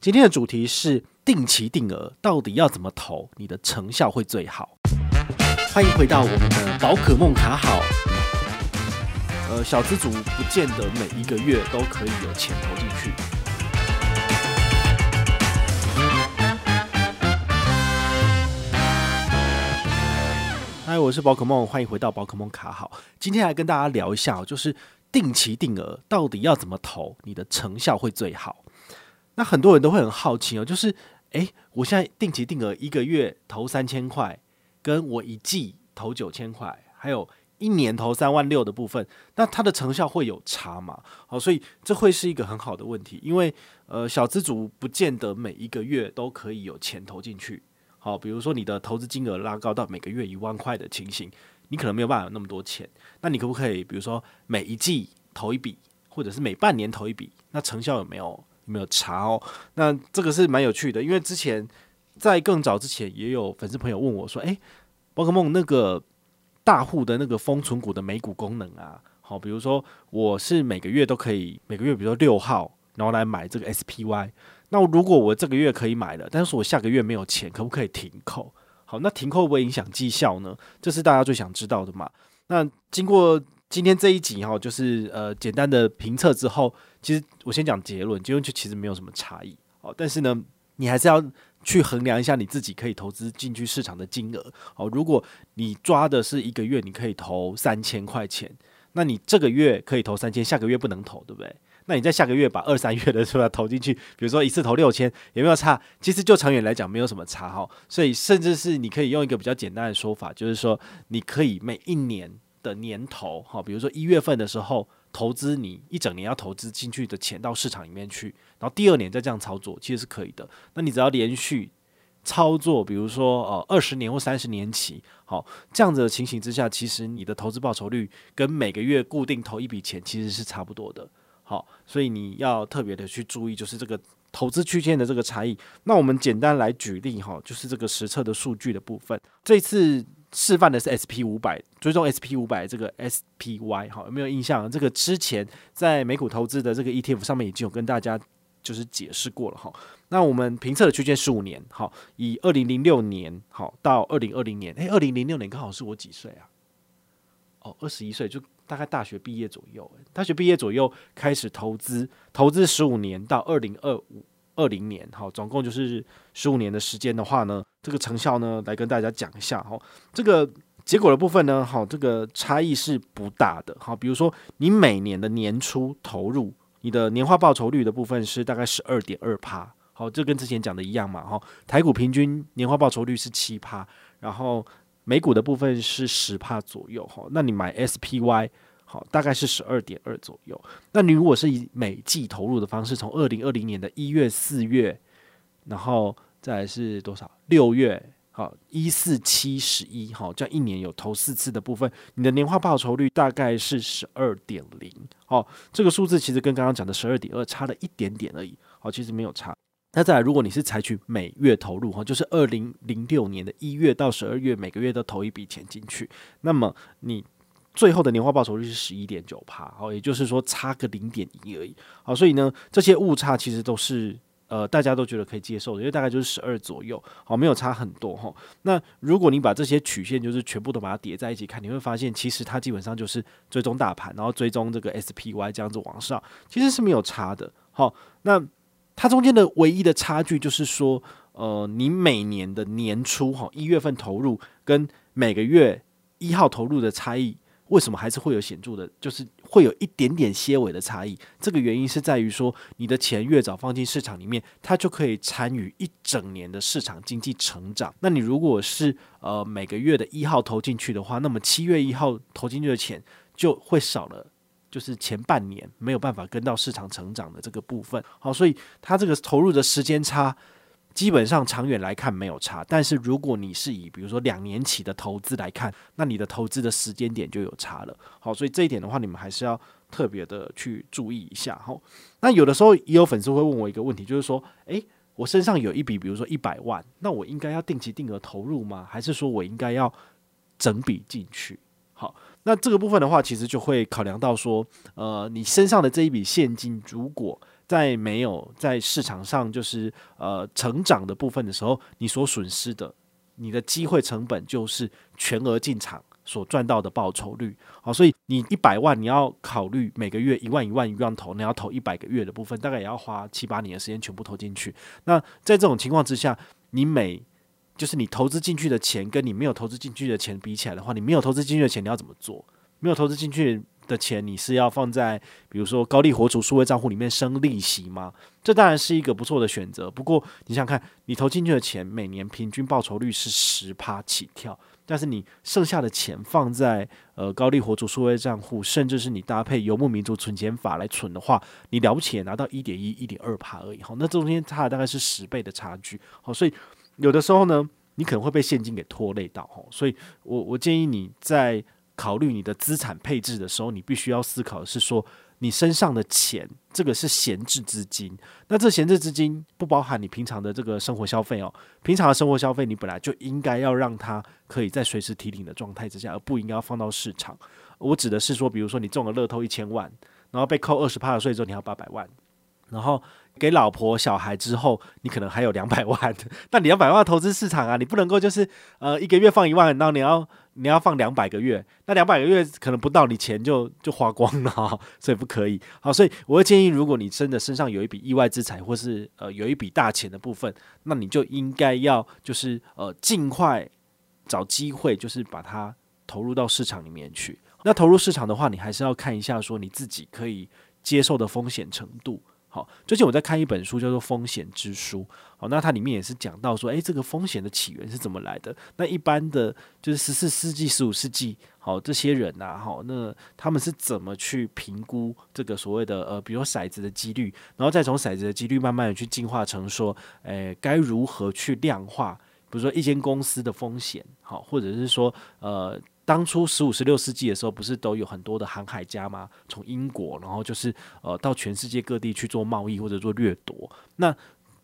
今天的主题是定期定额，到底要怎么投，你的成效会最好？欢迎回到我们的宝可梦卡好。呃，小资族不见得每一个月都可以有钱投进去。嗨，我是宝可梦，欢迎回到宝可梦卡好。今天来跟大家聊一下，就是定期定额到底要怎么投，你的成效会最好。那很多人都会很好奇哦，就是，诶，我现在定期定额一个月投三千块，跟我一季投九千块，还有一年投三万六的部分，那它的成效会有差吗？好，所以这会是一个很好的问题，因为呃，小资族不见得每一个月都可以有钱投进去。好，比如说你的投资金额拉高到每个月一万块的情形，你可能没有办法有那么多钱。那你可不可以，比如说每一季投一笔，或者是每半年投一笔？那成效有没有？没有查哦，那这个是蛮有趣的，因为之前在更早之前也有粉丝朋友问我说：“诶，宝可梦那个大户的那个封存股的美股功能啊，好，比如说我是每个月都可以每个月，比如说六号，然后来买这个 SPY。那如果我这个月可以买了，但是我下个月没有钱，可不可以停扣？好，那停扣会不会影响绩效呢？这是大家最想知道的嘛。那经过。今天这一集哈，就是呃简单的评测之后，其实我先讲结论，结论就其实没有什么差异哦。但是呢，你还是要去衡量一下你自己可以投资进去市场的金额哦。如果你抓的是一个月你可以投三千块钱，那你这个月可以投三千，下个月不能投，对不对？那你在下个月把二三月的出来投进去，比如说一次投六千，有没有差？其实就长远来讲没有什么差哈。所以甚至是你可以用一个比较简单的说法，就是说你可以每一年。的年头，好，比如说一月份的时候投资，你一整年要投资进去的钱到市场里面去，然后第二年再这样操作，其实是可以的。那你只要连续操作，比如说呃二十年或三十年期，好，这样子的情形之下，其实你的投资报酬率跟每个月固定投一笔钱其实是差不多的。好，所以你要特别的去注意，就是这个投资区间的这个差异。那我们简单来举例哈，就是这个实测的数据的部分，这次。示范的是 SP 五百，追踪 SP 五百这个 SPY 好，有没有印象？这个之前在美股投资的这个 ETF 上面已经有跟大家就是解释过了哈。那我们评测的区间十五年，好，以二零零六年好到二零二零年，诶，二零零六年刚好是我几岁啊？哦，二十一岁，就大概大学毕业左右。大学毕业左右开始投资，投资十五年到二零二五。二零年，好，总共就是十五年的时间的话呢，这个成效呢，来跟大家讲一下，哈，这个结果的部分呢，好，这个差异是不大的，好，比如说你每年的年初投入，你的年化报酬率的部分是大概十二点二趴，好，这跟之前讲的一样嘛，哈，台股平均年化报酬率是七趴，然后美股的部分是十趴左右，哈，那你买 SPY。好，大概是十二点二左右。那你如果是以每季投入的方式，从二零二零年的一月、四月，然后再来是多少？六月，好，一四七十一，好，这样一年有投四次的部分，你的年化报酬率大概是十二点零。好，这个数字其实跟刚刚讲的十二点二差了一点点而已。好，其实没有差。那再来，如果你是采取每月投入，哈，就是二零零六年的一月到十二月，每个月都投一笔钱进去，那么你。最后的年化报酬率是十一点九趴，好，也就是说差个零点一而已，好，所以呢，这些误差其实都是呃大家都觉得可以接受的，因为大概就是十二左右，好，没有差很多哈。那如果你把这些曲线就是全部都把它叠在一起看，你会发现其实它基本上就是追踪大盘，然后追踪这个 SPY 这样子往上，其实是没有差的。好，那它中间的唯一的差距就是说，呃，你每年的年初哈一月份投入跟每个月一号投入的差异。为什么还是会有显著的，就是会有一点点些微的差异？这个原因是在于说，你的钱越早放进市场里面，它就可以参与一整年的市场经济成长。那你如果是呃每个月的一号投进去的话，那么七月一号投进去的钱就会少了，就是前半年没有办法跟到市场成长的这个部分。好，所以它这个投入的时间差。基本上长远来看没有差，但是如果你是以比如说两年期的投资来看，那你的投资的时间点就有差了。好，所以这一点的话，你们还是要特别的去注意一下。好，那有的时候也有粉丝会问我一个问题，就是说，诶，我身上有一笔，比如说一百万，那我应该要定期定额投入吗？还是说我应该要整笔进去？好，那这个部分的话，其实就会考量到说，呃，你身上的这一笔现金如果在没有在市场上就是呃成长的部分的时候，你所损失的，你的机会成本就是全额进场所赚到的报酬率。好，所以你一百万，你要考虑每个月一万一万一万投，你要投一百个月的部分，大概也要花七八年的时间全部投进去。那在这种情况之下，你每就是你投资进去的钱跟你没有投资进去的钱比起来的话，你没有投资进去的钱你要怎么做？没有投资进去的钱，你是要放在比如说高利活储数位账户里面生利息吗？这当然是一个不错的选择。不过你想看，你投进去的钱每年平均报酬率是十趴起跳，但是你剩下的钱放在呃高利活储数位账户，甚至是你搭配游牧民族存钱法来存的话，你了不起也拿到一点一、一点二趴而已。好，那中间差大概是十倍的差距。好，所以有的时候呢，你可能会被现金给拖累到。哈，所以我我建议你在。考虑你的资产配置的时候，你必须要思考的是说，你身上的钱，这个是闲置资金。那这闲置资金不包含你平常的这个生活消费哦。平常的生活消费，你本来就应该要让它可以在随时提领的状态之下，而不应该要放到市场。我指的是说，比如说你中了乐透一千万，然后被扣二十趴的税之后，你要八百万，然后。给老婆小孩之后，你可能还有两百万，那你要百万投资市场啊，你不能够就是呃一个月放一万，然后你要你要放两百个月，那两百个月可能不到，你钱就就花光了，所以不可以。好，所以我会建议，如果你真的身上有一笔意外之财，或是呃有一笔大钱的部分，那你就应该要就是呃尽快找机会，就是把它投入到市场里面去。那投入市场的话，你还是要看一下说你自己可以接受的风险程度。好，最近我在看一本书，叫做《风险之书》。好，那它里面也是讲到说，诶，这个风险的起源是怎么来的？那一般的就是十四世纪、十五世纪，好，这些人呐，好，那他们是怎么去评估这个所谓的呃，比如骰子的几率，然后再从骰子的几率慢慢的去进化成说，诶，该如何去量化，比如说一间公司的风险，好，或者是说，呃。当初十五、十六世纪的时候，不是都有很多的航海家吗？从英国，然后就是呃到全世界各地去做贸易或者做掠夺。那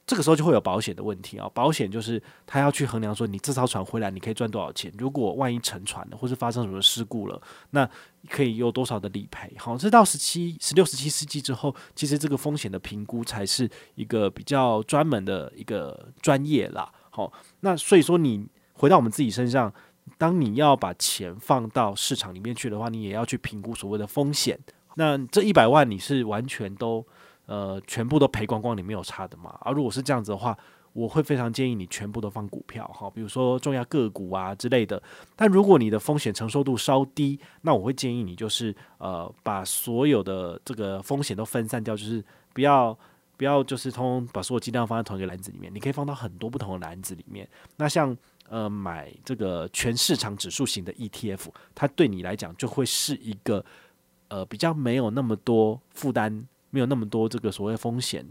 这个时候就会有保险的问题啊。保险就是他要去衡量说，你这艘船回来你可以赚多少钱？如果万一沉船了，或是发生什么事故了，那可以有多少的理赔？好，这到十七、十六、十七世纪之后，其实这个风险的评估才是一个比较专门的一个专业啦。好，那所以说你回到我们自己身上。当你要把钱放到市场里面去的话，你也要去评估所谓的风险。那这一百万你是完全都呃全部都赔光光，你没有差的嘛？而如果是这样子的话，我会非常建议你全部都放股票哈，比如说重要个股啊之类的。但如果你的风险承受度稍低，那我会建议你就是呃把所有的这个风险都分散掉，就是不要不要就是通把所有鸡蛋放在同一个篮子里面，你可以放到很多不同的篮子里面。那像。呃，买这个全市场指数型的 ETF，它对你来讲就会是一个呃比较没有那么多负担，没有那么多这个所谓风险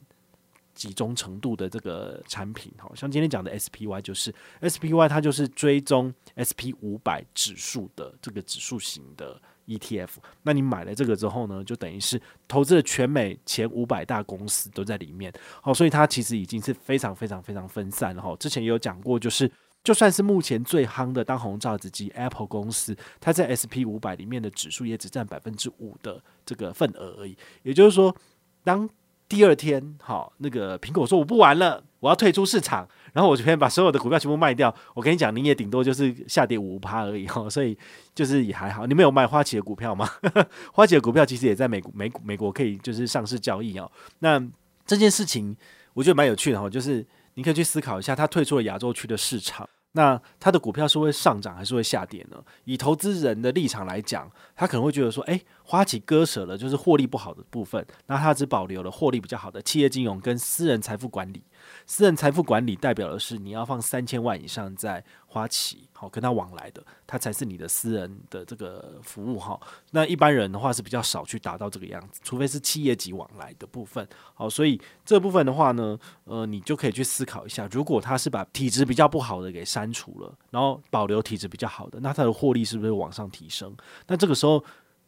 集中程度的这个产品。好像今天讲的 SPY 就是 SPY，它就是追踪 SP 五百指数的这个指数型的 ETF。那你买了这个之后呢，就等于是投资了全美前五百大公司都在里面。好，所以它其实已经是非常非常非常分散了。哈，之前也有讲过，就是。就算是目前最夯的当红炸子鸡 Apple 公司，它在 SP 五百里面的指数也只占百分之五的这个份额而已。也就是说，当第二天好那个苹果说我不玩了，我要退出市场，然后我就可以把所有的股票全部卖掉。我跟你讲，你也顶多就是下跌五趴而已哈，所以就是也还好。你没有卖花旗的股票吗？花旗的股票其实也在美国美美国可以就是上市交易哦。那这件事情我觉得蛮有趣的哈，就是。你可以去思考一下，他退出了亚洲区的市场，那它的股票是会上涨还是会下跌呢？以投资人的立场来讲，他可能会觉得说，诶，花旗割舍了就是获利不好的部分，那他只保留了获利比较好的企业金融跟私人财富管理。私人财富管理代表的是你要放三千万以上在花旗，好跟他往来的，他才是你的私人的这个服务哈。那一般人的话是比较少去达到这个样子，除非是企业级往来的部分。好，所以这部分的话呢，呃，你就可以去思考一下，如果他是把体质比较不好的给删除了，然后保留体质比较好的，那他的获利是不是往上提升？那这个时候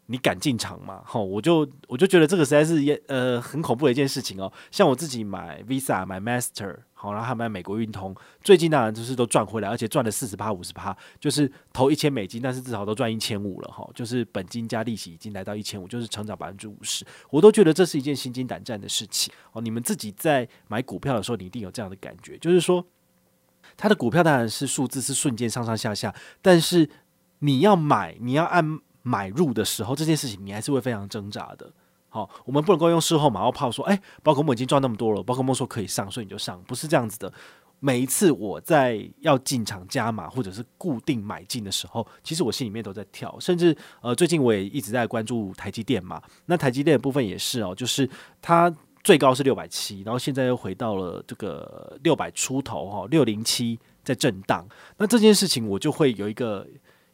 你敢进场吗？吼，我就我就觉得这个实在是也呃很恐怖的一件事情哦。像我自己买 Visa 买 Master，好，然后还买美国运通，最近当然就是都赚回来，而且赚了四十趴五十趴，就是投一千美金，但是至少都赚一千五了哈。就是本金加利息已经来到一千五，就是成长百分之五十，我都觉得这是一件心惊胆战的事情哦。你们自己在买股票的时候，你一定有这样的感觉，就是说，它的股票当然是数字是瞬间上上下下，但是你要买，你要按。买入的时候，这件事情你还是会非常挣扎的。好，我们不能够用事后马后炮说，哎，宝可梦已经赚那么多了，宝可梦说可以上，所以你就上，不是这样子的。每一次我在要进场加码或者是固定买进的时候，其实我心里面都在跳，甚至呃，最近我也一直在关注台积电嘛。那台积电的部分也是哦，就是它最高是六百七，然后现在又回到了这个六百出头哈，六零七在震荡。那这件事情我就会有一个。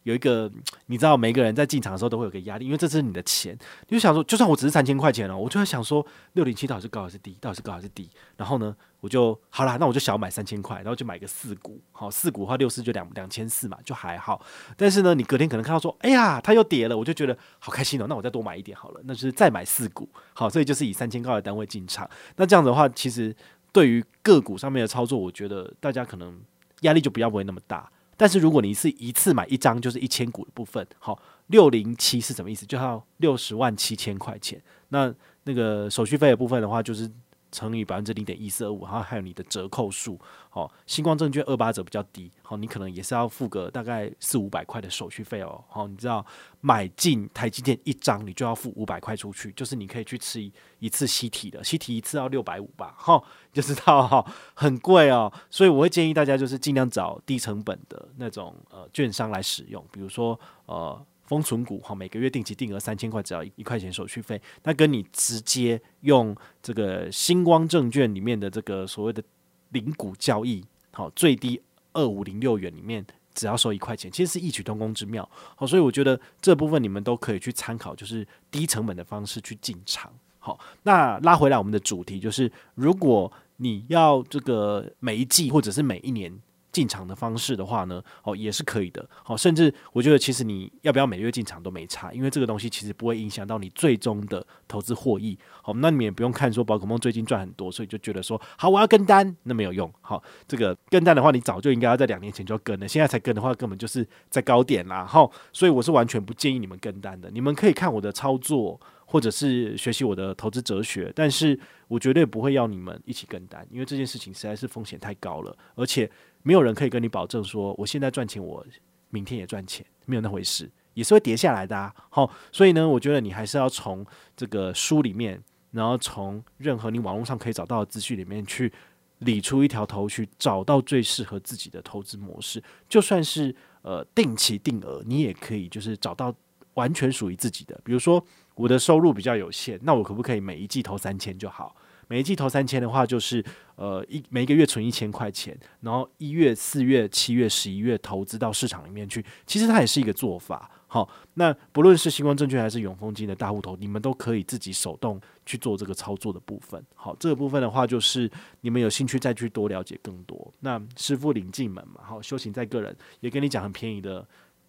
有一个，你知道，每个人在进场的时候都会有个压力，因为这是你的钱，你就想说，就算我只是三千块钱哦，我就在想说，六零七到底是高还是低？到底是高还是低？然后呢，我就好啦，那我就小买三千块，然后就买个四股，好，四股的话六四就两两千四嘛，就还好。但是呢，你隔天可能看到说，哎呀，它又跌了，我就觉得好开心哦，那我再多买一点好了，那就是再买四股，好，所以就是以三千块的单位进场。那这样子的话，其实对于个股上面的操作，我觉得大家可能压力就不要不会那么大。但是如果你是一次买一张，就是一千股的部分，好，六零七是什么意思？就要六十万七千块钱。那那个手续费的部分的话，就是。乘以百分之零点一四二五，然后还有你的折扣数，好，新光证券二八折比较低，好，你可能也是要付个大概四五百块的手续费哦，好，你知道买进台积电一张，你就要付五百块出去，就是你可以去吃一次吸体的，吸体一次要六百五吧，哈，就知道哈，很贵哦，所以我会建议大家就是尽量找低成本的那种呃券商来使用，比如说呃。封存股哈，每个月定期定额三千块，只要一块钱手续费。那跟你直接用这个星光证券里面的这个所谓的零股交易，好，最低二五零六元里面只要收一块钱，其实是异曲同工之妙。好，所以我觉得这部分你们都可以去参考，就是低成本的方式去进场。好，那拉回来我们的主题，就是如果你要这个每一季或者是每一年。进场的方式的话呢，哦，也是可以的。好，甚至我觉得其实你要不要每月进场都没差，因为这个东西其实不会影响到你最终的投资获益。好，那你们也不用看说宝可梦最近赚很多，所以就觉得说好我要跟单，那没有用。好，这个跟单的话，你早就应该要在两年前就要跟了，现在才跟的话，根本就是在高点啦。好，所以我是完全不建议你们跟单的。你们可以看我的操作，或者是学习我的投资哲学，但是我绝对不会要你们一起跟单，因为这件事情实在是风险太高了，而且。没有人可以跟你保证说，我现在赚钱，我明天也赚钱，没有那回事，也是会跌下来的啊。好，所以呢，我觉得你还是要从这个书里面，然后从任何你网络上可以找到的资讯里面去理出一条头绪，找到最适合自己的投资模式。就算是呃定期定额，你也可以就是找到完全属于自己的。比如说我的收入比较有限，那我可不可以每一季投三千就好？每一季投三千的话，就是呃一每个月存一千块钱，然后一月、四月、七月、十一月投资到市场里面去。其实它也是一个做法。好，那不论是星光证券还是永丰金的大户头，你们都可以自己手动去做这个操作的部分。好，这个部分的话，就是你们有兴趣再去多了解更多。那师傅领进门嘛，好，修行在个人，也跟你讲很便宜的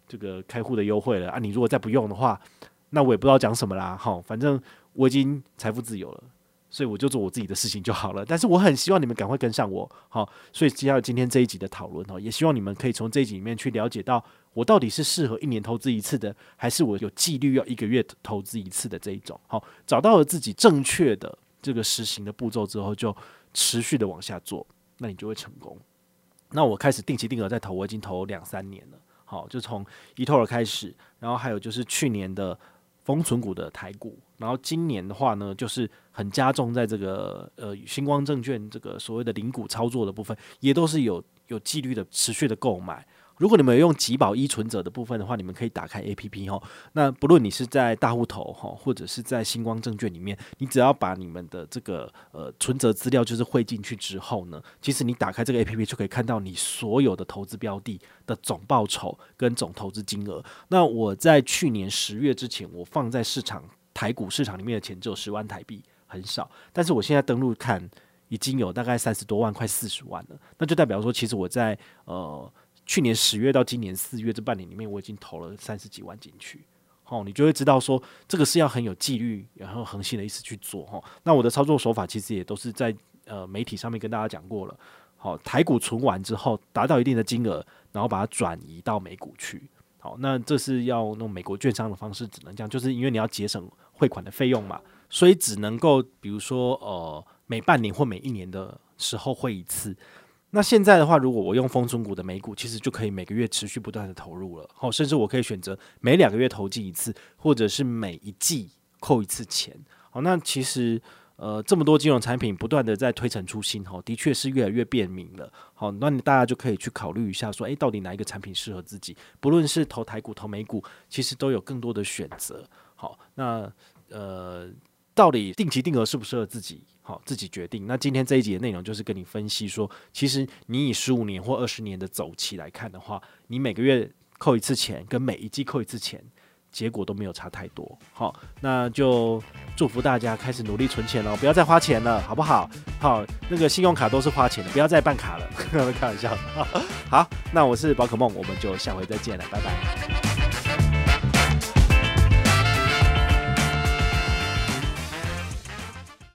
这个开户的优惠了啊。你如果再不用的话，那我也不知道讲什么啦。好，反正我已经财富自由了。所以我就做我自己的事情就好了，但是我很希望你们赶快跟上我，好，所以接下来今天这一集的讨论哦，也希望你们可以从这一集里面去了解到我到底是适合一年投资一次的，还是我有纪律要一个月投资一次的这一种，好，找到了自己正确的这个实行的步骤之后，就持续的往下做，那你就会成功。那我开始定期定额在投，我已经投两三年了，好，就从 eToro 开始，然后还有就是去年的。封存股的台股，然后今年的话呢，就是很加重在这个呃星光证券这个所谓的零股操作的部分，也都是有有纪律的持续的购买。如果你们用集保依存者的部分的话，你们可以打开 APP 哈。那不论你是在大户头哈，或者是在星光证券里面，你只要把你们的这个呃存折资料就是汇进去之后呢，其实你打开这个 APP 就可以看到你所有的投资标的的总报酬跟总投资金额。那我在去年十月之前，我放在市场台股市场里面的钱只有十万台币，很少。但是我现在登录看，已经有大概三十多万，快四十万了。那就代表说，其实我在呃。去年十月到今年四月这半年里面，我已经投了三十几万进去，哦，你就会知道说这个是要很有纪律，然后恒心的意思去做哈。那我的操作手法其实也都是在呃媒体上面跟大家讲过了。好，台股存完之后达到一定的金额，然后把它转移到美股去。好，那这是要用美国券商的方式，只能这样，就是因为你要节省汇款的费用嘛，所以只能够比如说呃每半年或每一年的时候汇一次。那现在的话，如果我用丰存股的美股，其实就可以每个月持续不断的投入了。好，甚至我可以选择每两个月投进一次，或者是每一季扣一次钱。好，那其实。呃，这么多金融产品不断的在推陈出新，哈，的确是越来越便民了。好，那你大家就可以去考虑一下，说，诶，到底哪一个产品适合自己？不论是投台股、投美股，其实都有更多的选择。好，那呃，到底定期定额适不适合自己？好，自己决定。那今天这一集的内容就是跟你分析说，其实你以十五年或二十年的走期来看的话，你每个月扣一次钱，跟每一季扣一次钱。结果都没有差太多，好，那就祝福大家开始努力存钱了，不要再花钱了，好不好？好，那个信用卡都是花钱的，不要再办卡了，开玩笑。好，那我是宝可梦，我们就下回再见了，拜拜。